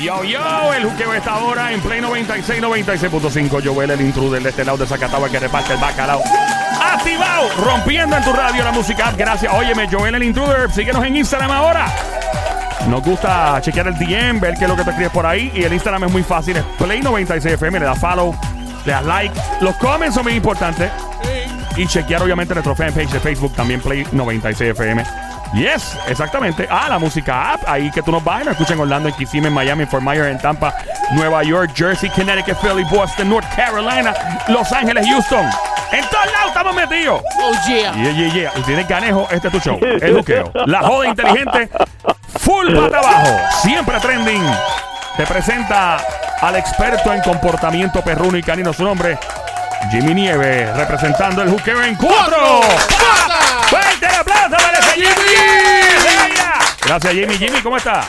Yo, yo, el juqueo está ahora en Play 96, 96.5. Joel, el intruder de este lado de Zacatau, el que reparte el bacalao. Activado, rompiendo en tu radio la música. Gracias. Óyeme, Joel, el intruder, síguenos en Instagram ahora. Nos gusta chequear el DM, ver qué es lo que te escribes por ahí. Y el Instagram es muy fácil, es Play 96 FM. Le das follow, le das like. Los comments son muy importantes. Y chequear, obviamente, nuestro fanpage de Facebook, también Play 96 FM. Yes, exactamente. Ah, la música app. Ahí que tú nos vas nos escuchan en Orlando, en Kissimmee, en Miami, en Fort Myers, en Tampa, Nueva York, Jersey, Connecticut, Philly, Boston, North Carolina, Los Ángeles, Houston. En todos lados estamos metidos. Oh, yeah. Yeah, yeah, yeah. Y tienes ganejo, este es tu show. El juqueo. La joda inteligente. Full para abajo. Siempre trending. Te presenta al experto en comportamiento perruno y canino. Su nombre, Jimmy Nieves. Representando el juqueo en cuatro. ¡Fuerte el aplauso para Jimmy! Gracias, Jimmy. Jimmy, ¿cómo está?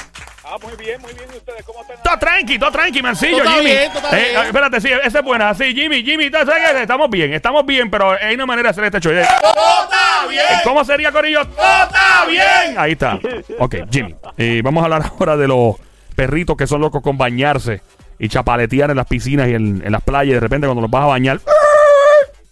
Ah, muy bien, muy bien. ¿Y ustedes cómo están? Todo tranqui, todo tranqui, mancillo, Todo está Jimmy. bien, todo está Eh, bien. espérate, sí, esa es buena. Sí, Jimmy, Jimmy, todo- estamos bien, estamos bien, pero hay una manera de hacer este show. Eh, está bien! ¿Cómo sería, Corillo? ¡Todo está bien! Ahí está. Ok, Jimmy. eh, vamos a hablar ahora de los perritos que son locos con bañarse y chapaletear en las piscinas y en, en las playas. Y de repente, cuando los vas a bañar,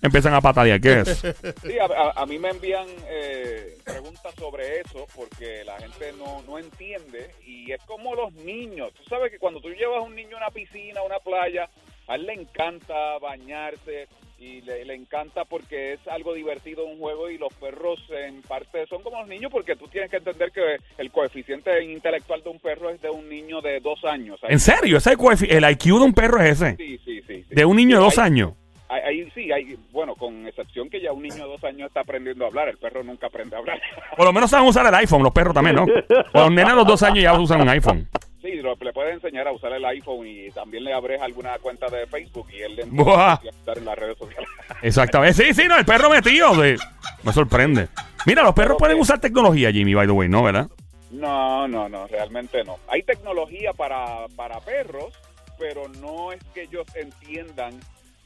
empiezan a patalear. ¿Qué es? Sí, a, a- mí me envían eh, preguntas sobre eso porque la gente no, no entiende y es como los niños. Tú sabes que cuando tú llevas a un niño a una piscina, a una playa, a él le encanta bañarse y le, le encanta porque es algo divertido, un juego y los perros en parte son como los niños porque tú tienes que entender que el coeficiente intelectual de un perro es de un niño de dos años. ¿En serio? ¿Ese ¿El IQ de un perro es ese? Sí, sí, sí. sí. De un niño de dos Hay- años. Ahí, sí, hay, con excepción que ya un niño de dos años está aprendiendo a hablar, el perro nunca aprende a hablar. Por lo menos saben usar el iPhone, los perros también, ¿no? Los nenes a los dos años ya usan un iPhone. sí, lo- le puedes enseñar a usar el iPhone y también le abres alguna cuenta de Facebook y él le empieza a estar en las redes sociales. Exactamente. Sí, sí, no, el perro metido. sí. Me sorprende. Mira, los perros pueden usar tecnología, Jimmy, by the way, ¿no? ¿Verdad? No, no, no, realmente no. Hay tecnología para, para perros, pero no es que ellos entiendan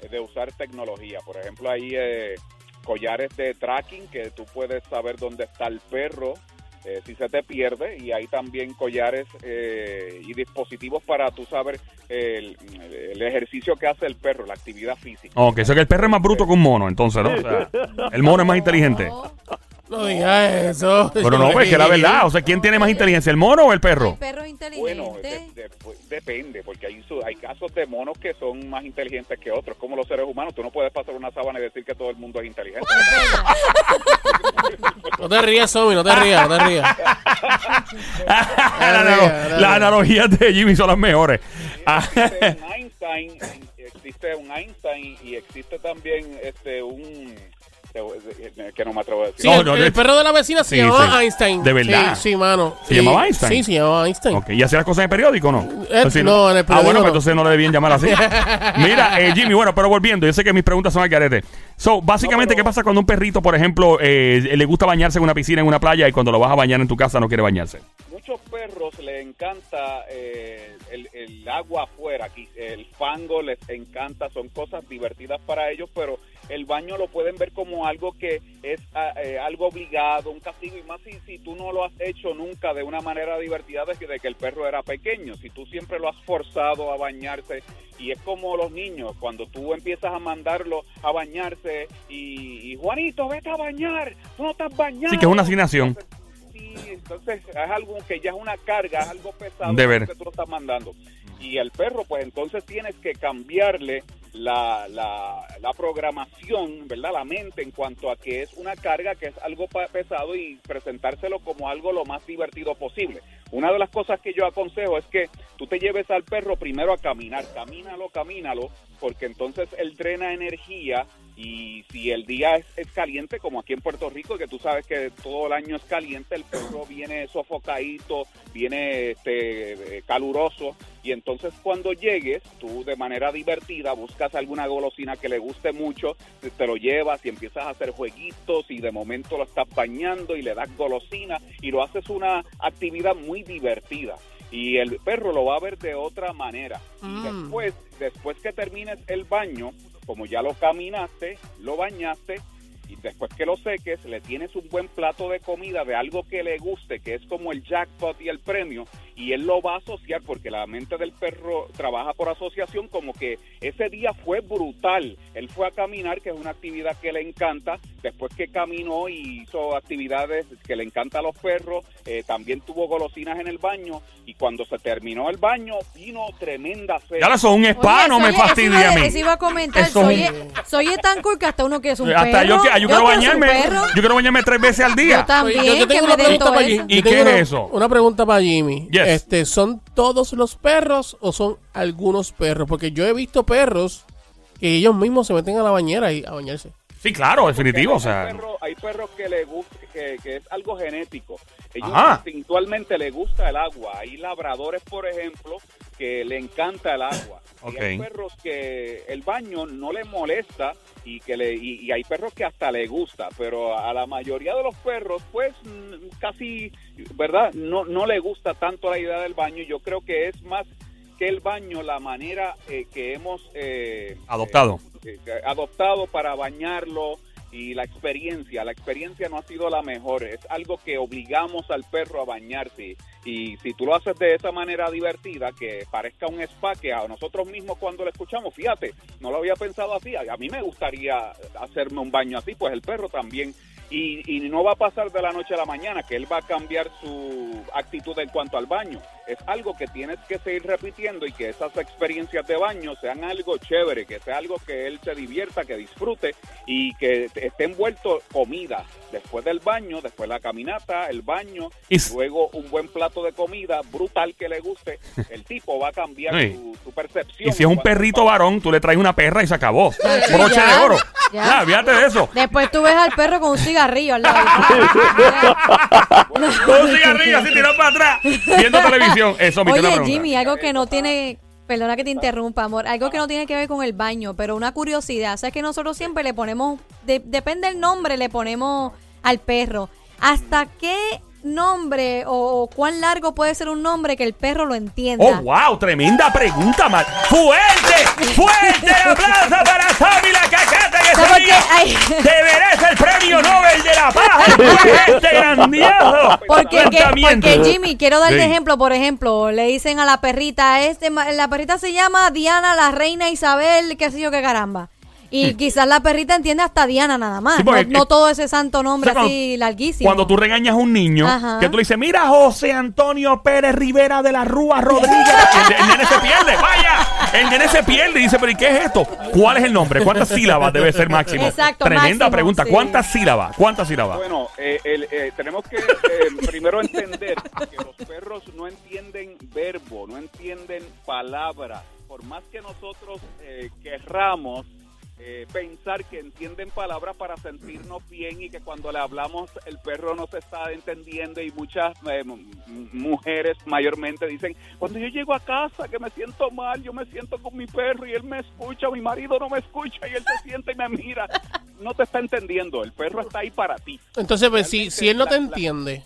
de usar tecnología. Por ejemplo, hay eh, collares de tracking que tú puedes saber dónde está el perro eh, si se te pierde y hay también collares eh, y dispositivos para tú saber el, el ejercicio que hace el perro, la actividad física. Ok, eso que el perro es más bruto que un mono, entonces, ¿no? O sea, el mono es más inteligente. No digas eso. Pero no, pues que la verdad, o sea, ¿quién tiene más inteligencia, el mono o el perro? Hay perros Bueno, inteligentes. de- de- pues, depende, porque hay, su- hay casos de monos que son más inteligentes que otros, como los seres humanos. Tú no puedes pasar una sábana y decir que todo el mundo es inteligente. No te rías, Somi, no te rías, no te rías. La analo- Las analogías de Jimmy son las mejores. Ah, existe un Einstein, existe un Einstein y existe también este un que no me atrevo a decir. Sí, No, el, no, el de- perro de la vecina se Sí, llamaba sí. Einstein. ¿De verdad? Sí, sí, mano. ¿Se Sí. llamaba Einstein? Sí, se llamaba Einstein. Ok, ¿y hacía las cosas en el periódico o no? Eh, Así no, en el Ah, bueno, periódico pues entonces no le debían llamar así. Mira, eh, Jimmy, bueno, pero volviendo, yo sé que mis preguntas son al garete. So, básicamente, No, pero- ¿qué pasa cuando un perrito, por ejemplo, eh, le gusta bañarse en una piscina, en una playa, y cuando lo vas a bañar en tu casa no quiere bañarse? Muchos perros les encanta eh, el, el agua afuera, aquí, el fango les encanta, son cosas divertidas para ellos, pero el baño lo pueden ver como algo que es ah, eh, algo obligado, un castigo, y más si, si tú no lo has hecho nunca de una manera divertida desde que el perro era pequeño, si tú siempre lo has forzado a bañarse, y es como los niños, cuando tú empiezas a mandarlo a bañarse, y, y, Juanito, vete a bañar, tú no estás bañando. Sí, que es una asignación. Sí, entonces es algo que ya es una carga, es algo pesado De ver. que tú lo estás mandando. Y el perro, pues entonces tienes que cambiarle la, la, la programación, ¿verdad? La mente en cuanto a que es una carga, que es algo pesado y presentárselo como algo lo más divertido posible. Una de las cosas que yo aconsejo es que tú te lleves al perro primero a caminar, camínalo, camínalo, porque entonces él drena energía y si el día es, es caliente, como aquí en Puerto Rico, que tú sabes que todo el año es caliente, el perro viene sofocadito, viene este, eh, caluroso, y entonces cuando llegues, tú de manera divertida buscas alguna golosina que le guste mucho, te- lo llevas y empiezas a hacer jueguitos y de momento lo estás bañando y le das golosina y lo haces una actividad muy divertida. Y el perro lo va a ver de otra manera. Y Mm. después, después que termines el baño, como ya lo caminaste, lo bañaste, y después que lo seques, le tienes un buen plato de comida de algo que le guste, que es como el jackpot y el premio, y él lo va a asociar porque la mente del perro trabaja por asociación como que ese día fue brutal. Él fue a caminar, que es una actividad que le encanta, después que caminó y hizo actividades que le encanta a los perros, eh, también tuvo golosinas en el baño, y cuando se terminó el baño, vino tremenda sed. Ya es un spa, Oye, no me fastidia a mí. Eso iba a comentar. Eso Soy, es soy tan cool que hasta uno que es un Hasta perro. yo, que- yo quiero un bañarme. Yo quiero bañarme tres veces al día. Yo también, Oye, yo, yo que tengo me una den pregunta todo para eso. Jimmy. ¿Y qué es eso? Una pregunta para Jimmy. Yes. Este, ¿Son todos los perros o son algunos perros? Porque yo he visto perros que ellos mismos se meten a la bañera y a bañarse. Sí, claro, definitivo. O sea, perros, hay perros que le gusta, que, que es algo genético. Ellos Ajá. instintualmente les gusta el agua. Hay labradores, por ejemplo, que le encanta el agua. Ok. Y hay perros que el baño no les molesta y que le y, y hay perros que hasta le gusta, pero a la mayoría de los perros, pues mm, casi, ¿verdad? No no le gusta tanto la idea del baño. Yo creo que es más que el baño la manera eh, que hemos eh, Adoptado. eh, eh, adoptado para bañarlo y la experiencia, la experiencia no ha sido la mejor, es algo que obligamos al perro a bañarse y si tú lo haces de esa manera divertida, que parezca un spa, que a nosotros mismos cuando lo escuchamos, fíjate, no lo había pensado así, a a mí me gustaría hacerme un baño así, pues el perro también. Y, y no va a pasar de la noche a la mañana, que él va a cambiar su actitud en cuanto al baño. Es algo que tienes que seguir repitiendo y que esas experiencias de baño sean algo chévere, que sea algo que él se divierta, que disfrute y que esté envuelto comida. Después del baño, después la caminata, el baño, Y s- luego un buen plato de comida brutal que le guste, el tipo va a cambiar Sí. su, su percepción. y si es un perrito varón, tú le traes una perra y se acabó. Sí, Broche ya, de oro. ya. Ya, fíjate de eso. Después tú ves al perro con un cigarrillo al lado. Con un cigarrillo así tirado para atrás, viendo televisión. Eso, Oye. Jimmy, algo que no tiene... Perdona que te interrumpa, amor. Algo que no tiene que ver con el baño, pero una curiosidad. Sabes que nosotros siempre le ponemos... de- depende del nombre, le ponemos al perro. ¿Hasta qué nombre o, o cuán largo puede ser un nombre que el perro lo entienda? Oh, wow, tremenda pregunta, Mar. ¡Fuerte! ¡Fuerte el aplauso para Sammy la cacata que merece el premio Nobel de la Paz! ¡Fue este grandioso! Porque, que- porque Jimmy, quiero dar de Sí. ejemplo, por ejemplo, le dicen a la perrita, este, ma- la perrita se llama Diana, la reina Isabel, qué sé yo qué caramba. Y quizás la perrita entiende hasta Diana nada más, Sí, no, porque- no todo ese santo nombre O sea, así larguísimo. Cuando tú regañas a un niño, Ajá. que tú le dices, mira José Antonio Pérez Rivera de la Rúa Rodríguez, el, el nene se pierde, vaya, el nene se pierde y dice, pero ¿y qué es esto? ¿Cuál es el nombre? ¿Cuántas sílabas debe ser máximo? Exacto, Tremenda máximo, pregunta, sí. ¿cuántas sílabas? ¿Cuántas sílabas? Bueno, eh, el- eh, tenemos que eh, primero entender que los perros no entienden verbo, no entienden palabra. Por más que nosotros eh, querramos eh, pensar que entienden palabras para sentirnos bien y que cuando le hablamos el perro nos está entendiendo y muchas eh, mujeres mayormente dicen, cuando yo llego a casa que me siento mal, yo me siento con mi perro y él me escucha, mi marido no me escucha y él se sienta y me mira. No te está entendiendo, el perro está ahí para ti. Entonces, pues, si, si él no te la- la- entiende,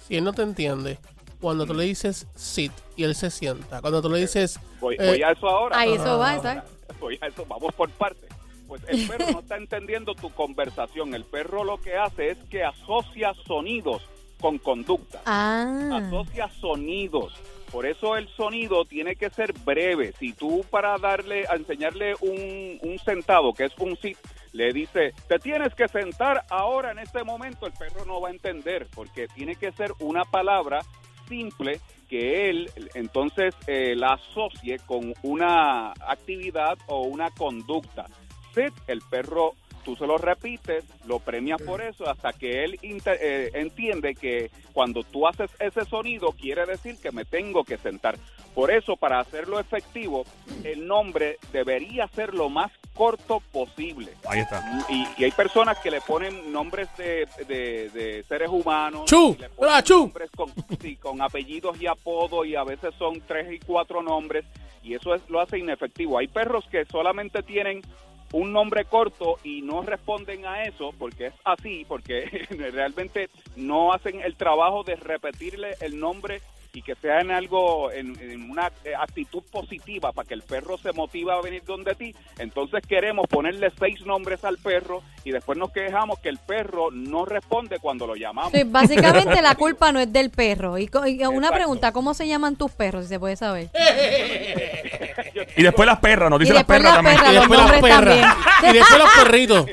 si él no te entiende, cuando tú le dices sit y él se sienta, cuando tú le dices... Voy, eh, voy a eso ahora. Ahí eso va, exacto. Voy a eso, vamos por partes. Pues el perro no está entendiendo tu conversación. El perro lo que hace es que asocia sonidos con conducta. Ah, Asocia sonidos. Por eso el sonido tiene que ser breve. Si tú para darle, a enseñarle un, un sentado, que es un sit, le dice, te tienes que sentar ahora en este momento, el perro no va a entender, porque tiene que ser una palabra simple que él entonces eh, la asocie con una actividad o una conducta. Sit, el perro, tú se lo repites, lo premias por eso hasta que él eh, entiende que cuando tú haces ese sonido quiere decir que me tengo que sentar. Por eso, para hacerlo efectivo, el nombre debería ser lo más corto posible. Ahí está. Y, y hay personas que le ponen nombres de, de- de seres humanos. Chu, le ponen hola, Chu. nombres con, sí, con apellidos y apodos y a veces son tres y cuatro nombres y eso es, lo hace inefectivo. Hay perros que solamente tienen un nombre corto y no responden a eso porque es así, porque realmente no hacen el trabajo de repetirle el nombre y que sea en algo, en, en una eh, actitud positiva para que el perro se motiva a venir donde ti, entonces queremos ponerle seis nombres al perro y después nos quejamos que el perro no responde cuando lo llamamos. Sí, básicamente la culpa no es del perro. Y, una Exacto. pregunta, ¿cómo se llaman tus perros? Si se puede saber. Y después las perras, nos dice las perras también. Y después las perras. también. Y después los perritos.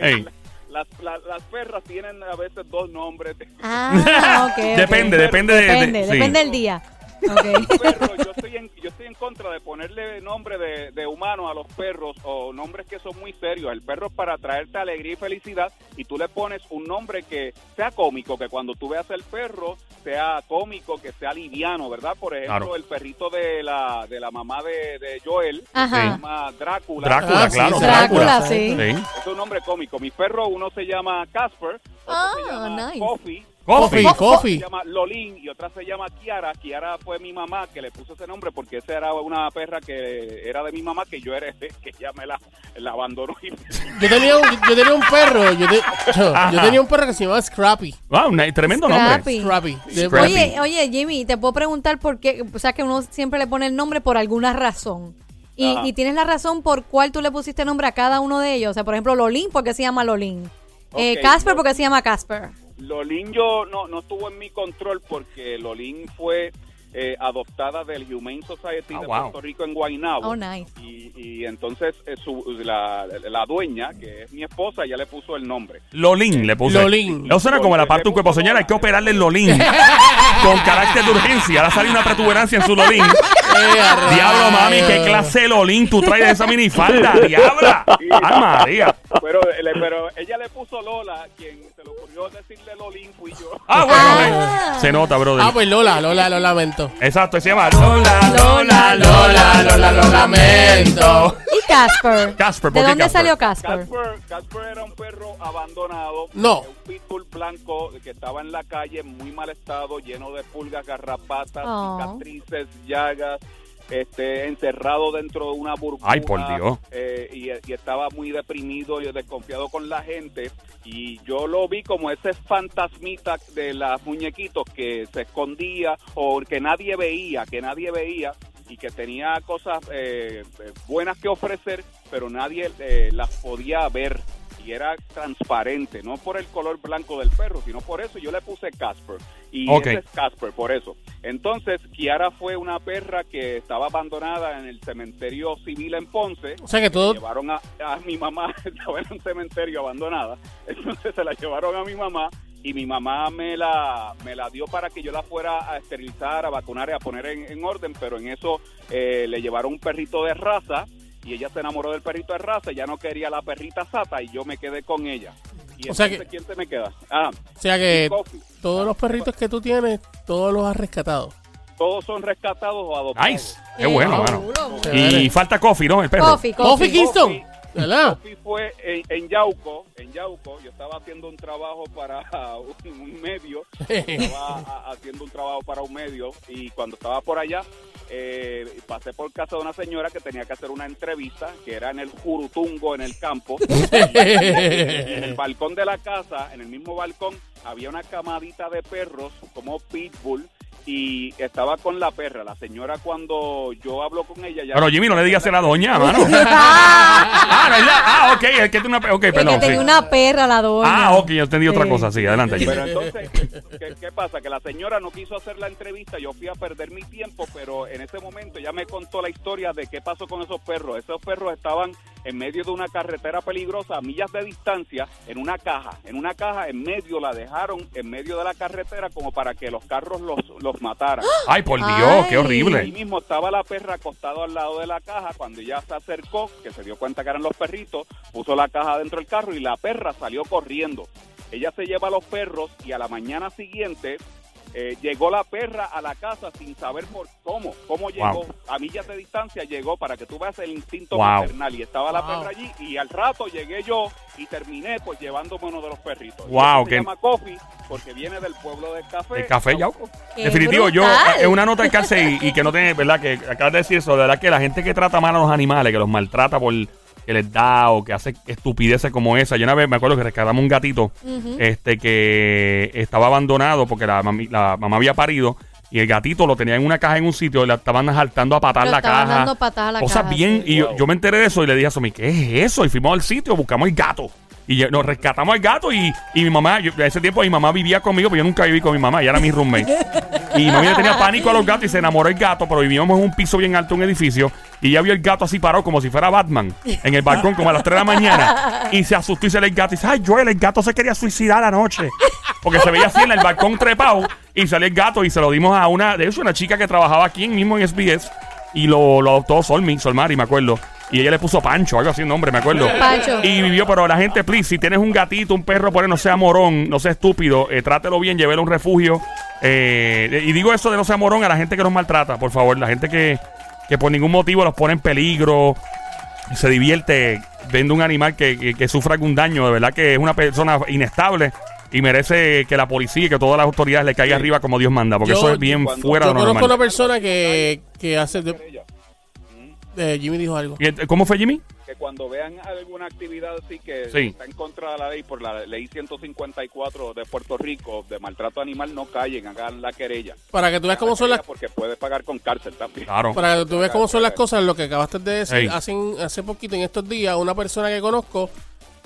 Las, la- las perras tienen a veces dos nombres. Ah. Depende, depende de- de- Depende, sí. depende del día. Perros, yo estoy en yo estoy en contra de ponerle nombre de, de humano a los perros o nombres que son muy serios. El perro es para traerte alegría y felicidad y tú le pones un nombre que sea cómico, que cuando tú veas el perro sea cómico, que sea liviano, ¿verdad? Por ejemplo, Claro. el perrito de la de la mamá de, de Joel, Ajá. se llama Drácula. Drácula, Ah, sí, claro. Drácula, sí. Sí. Es un nombre cómico. Mi perro uno se llama Casper, otro Ah, se llama nice. Coffee. Coffee, otra coffee. Se llama Lolín y otra se llama Kiara. Kiara fue mi mamá que le puso ese nombre porque esa era una perra que era de mi mamá que yo heredé, que ella me la, la abandonó. y- Yo tenía un, yo tenía un perro. Yo, te- yo tenía un perro que se llamaba Scrappy. Wow, un tremendo nombre. Scrappy. Scrappy. De- Scrappy. Oye, oye, Jimmy, te puedo preguntar por qué, o sea, que uno siempre le pone el nombre por alguna razón. Y, y tienes la razón por cuál tú le pusiste nombre a cada uno de ellos. O sea, por ejemplo, Lolín, porque se llama Lolín. Eh, Ok, Casper, Lo- porque se llama Casper. Lolín yo no, no estuvo en mi control porque Lolín fue eh, adoptada del Humane Society Ah, de wow. Puerto Rico en Guaynabo. Oh, nice. y, y entonces eh, su, la, la dueña, que es mi esposa, ya le puso el nombre. Lolín le puse. Lolín. No suena como la parte de un cuerpo. Señora, hay que operarle el Lolín. con carácter de urgencia. Ahora sale una protuberancia en su Lolín. Diablo, mami, qué clase de Lolín tú traes de esa minifalda. Diabla. Ay, María. Pero, pero ella le puso Lola, quien decirle Lolín fui yo. Ah, bueno, Ah. se nota, brother. Ah, pues Lola, Lola, lo lamento. Exacto, se llama Lola, Lola, Lola, Lola, lo lamento. Y Casper. Casper, ¿por ¿De dónde Casper? salió Casper? Casper, Casper era un perro abandonado. No. Un pitbull blanco que estaba en la calle en muy mal estado, lleno de pulgas, garrapatas, Oh. cicatrices, llagas. Este, encerrado dentro de una burbuja Ay, por Dios. eh, y, y estaba muy deprimido y desconfiado con la gente y yo lo vi como ese fantasmita de las muñequitos que se escondía o que nadie veía, que nadie veía y que tenía cosas eh, eh, buenas que ofrecer, pero nadie eh, las podía ver y era transparente, no por el color blanco del perro, sino por eso yo le puse Casper y Ok. ese es Casper, por eso. Entonces, Kiara fue una perra que estaba abandonada en el cementerio civil en Ponce. O sea que todo. Llevaron a, a mi mamá, estaba en un cementerio abandonada, entonces se la llevaron a mi mamá y mi mamá me la, me la dio para que yo la fuera a esterilizar, a vacunar y a poner en, en orden, pero en eso eh, le llevaron un perrito de raza y ella se enamoró del perrito de raza, ya no quería la perrita sata y yo me quedé con ella. Y O sea que- ¿quién se me queda? Ah, O sea que todos los perritos que tú tienes, todos los has rescatado. Todos son rescatados o adoptados. Nice. Qué bueno, mano. Y falta coffee, ¿no? El perro. Coffee, Coffee coffee. Kingston. ¿Verdad? Fue en, en Yauco, en Yauco, yo estaba haciendo un trabajo para un, medio, estaba haciendo un trabajo para un medio y cuando estaba por allá eh, pasé por casa de una señora que tenía que hacer una entrevista, que era en el Jurutungo, en el campo, en el balcón de la casa, en el mismo balcón, había una camadita de perros como pitbull y estaba con la perra. La señora cuando yo hablo con ella ya... Pero Jimmy, no le digas a la doña, mano. ah, no, es la- ah, ok, el que tiene una. Ok, El perdón. que tenía sí. una perra, la doña. Ah, ok, yo entendí otra Sí. cosa. Sí, adelante, Jimmy. Pero entonces, ¿qué, qué- qué pasa? Que la señora no quiso hacer la entrevista, yo fui a perder mi tiempo, pero en ese momento ya me contó la historia de qué pasó con esos perros. Esos perros estaban en medio de una carretera peligrosa, a millas de distancia, en una caja. En una caja en medio, la dejaron en medio de la carretera como para que los carros los, los mataran. Ay, por Dios, Ay. qué Ahí horrible. mismo estaba la perra acostada al lado de la caja. Cuando ella se acercó, que se dio cuenta que eran los perritos, puso la caja dentro del carro y la perra salió corriendo. Ella se lleva a los perros y a la mañana siguiente eh, llegó la perra a la casa sin saber por cómo, cómo llegó. Wow. A millas de distancia llegó para que tú veas el instinto Wow. maternal. Y estaba la Wow. perra allí y al rato llegué yo y terminé pues llevándome uno de los perritos. Wow, Se llama Coffee porque viene del pueblo de Café. El café Yauco. Definitivo, yo, es una nota que hace y, y que no tiene, ¿verdad? Que acabas de decir eso, de verdad que la gente que trata mal a los animales, que los maltrata por que les da o que hace estupideces como esa. Yo una vez me acuerdo que rescatamos un gatito este que estaba abandonado porque la, mami- la mamá había parido Y el gatito lo tenía en una caja en un sitio y le estaban saltando a patar la estaban caja. dando patadas a la Cosas caja, bien. sí. Y yo me enteré de eso y le dije a Somi, ¿qué es eso? Y fuimos al sitio, buscamos el gato. Y ya- nos rescatamos al gato y, y mi mamá, yo, a ese tiempo mi mamá vivía conmigo, pero yo nunca viví con mi mamá, ella era mi roommate. Y mi mamá le tenía pánico a los gatos y se enamoró del gato, pero vivíamos en un piso bien alto, un edificio, y ella vio el gato así parado como si fuera Batman en el balcón como a las 3 de la mañana. Y se asustó y se le el gato y dice, ay Joel, el gato se quería suicidar anoche. Porque se veía así en el balcón trepado y salió el gato y se lo dimos a una, de hecho, una chica que trabajaba aquí mismo en SBS y lo, lo adoptó Solmi, Solmari, me acuerdo. Y ella le puso Pancho, algo así nombre, me acuerdo. Pancho. Y vivió, pero la gente, please, si tienes un gatito, un perro, por ahí no sea morón, no sea estúpido, eh, trátelo bien, llévelo a un refugio. Eh, y digo eso de no sea morón a la gente que nos maltrata, por favor. La gente que, que por ningún motivo los pone en peligro, se divierte viendo un animal que, que, que sufra algún daño. De verdad que es una persona inestable y merece que la policía y que todas las autoridades le caigan arriba como Dios manda, porque Yo- eso es bien fuera de Yo lo conozco una normal. persona que, que hace... de-. Eh, Jimmy dijo algo. ¿Y, eh, ¿Cómo fue Jimmy? que cuando vean alguna actividad así que Sí. está en contra de la ley por la ley 154 de Puerto Rico de maltrato animal no callen hagan la querella Para que tú veas cómo son las... porque puede pagar con cárcel también Claro. Para que tú veas cómo son las cosas, lo que acabaste de decir, hace, hace poquito, en estos días, una persona que conozco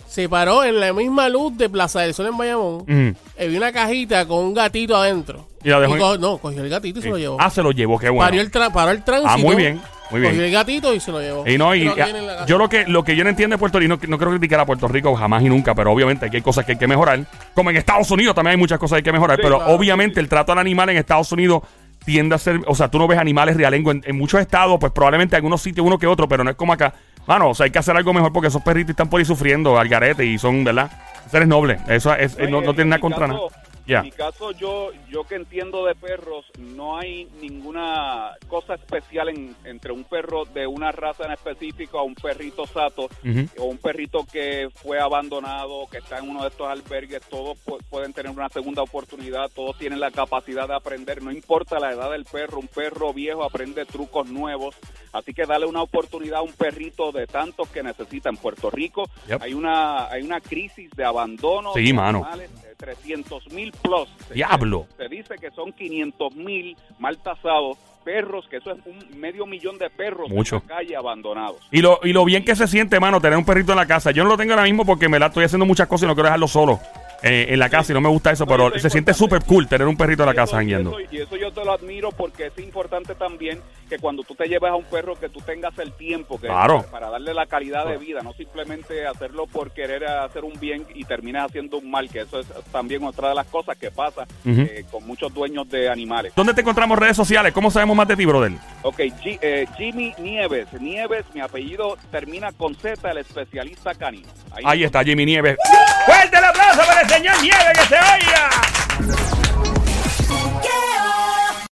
se paró en la misma luz de Plaza del Sol en Bayamón. Y vi una cajita con un gatito adentro. Y la dejó co- no, cogió el gatito y se lo llevó. Ah, se lo llevó, qué bueno. Paró, el tra- paró el tránsito. Ah, muy bien, muy bien. Cogió el gatito y se lo llevó. Y no, y, casa. yo lo que lo que yo no entiendo de Puerto Rico, no, no quiero criticar a Puerto Rico jamás y nunca, pero obviamente aquí hay cosas que hay que mejorar. Como en Estados Unidos también hay muchas cosas que hay que mejorar, Sí, pero claro, obviamente el trato al animal en Estados Unidos tiende a ser, o sea, tú no ves animales realengo en, en muchos estados, pues probablemente en algunos sitios uno que otro, pero no es como acá. Mano, o sea, hay que hacer algo mejor porque esos perritos están por ahí sufriendo al garete y son, ¿verdad? Seres nobles. Eso es, no, no en- tiene nada contra caso- nada. En mi caso, yo, yo que entiendo de perros, no hay ninguna cosa especial en- entre un perro de una raza en específico a un perrito sato o un perrito que fue abandonado, que está en uno de estos albergues. Todos pu- pueden tener una segunda oportunidad, todos tienen la capacidad de aprender, no importa la edad del perro, un perro viejo aprende trucos nuevos. Así que dale una oportunidad a un perrito de tantos que necesita en Puerto Rico. Yep. Hay una hay una crisis de abandono Sí, de mano. animales de 300 mil plus. Se- Diablo. Se dice que son 500 mil mal tasados perros, que eso es un medio millón de perros Mucho. en la calle abandonados. Y lo, y lo bien que se siente, mano, tener un perrito en la casa. Yo no lo tengo ahora mismo porque me la estoy haciendo muchas cosas y no quiero dejarlo solo eh, en la casa y no me gusta eso, No, pero eso es se siente súper cool tener un perrito en la Y casa y jangueando. eso- Y eso yo te lo admiro porque es importante también que cuando tú te lleves a un perro que tú tengas el tiempo que Claro. para darle la calidad de vida, no simplemente hacerlo por querer hacer un bien y termines haciendo un mal, que eso es también otra de las cosas que pasa eh, con muchos dueños de animales. ¿Dónde te encontramos redes sociales? ¿Cómo sabemos más de ti, brother? Ok, G- eh, Jimmy Nieves. Nieves, mi apellido termina con Z, el especialista canino. Ahí está Jimmy Nieves. ¡Fuerte el aplauso para el señor Nieves que se oiga!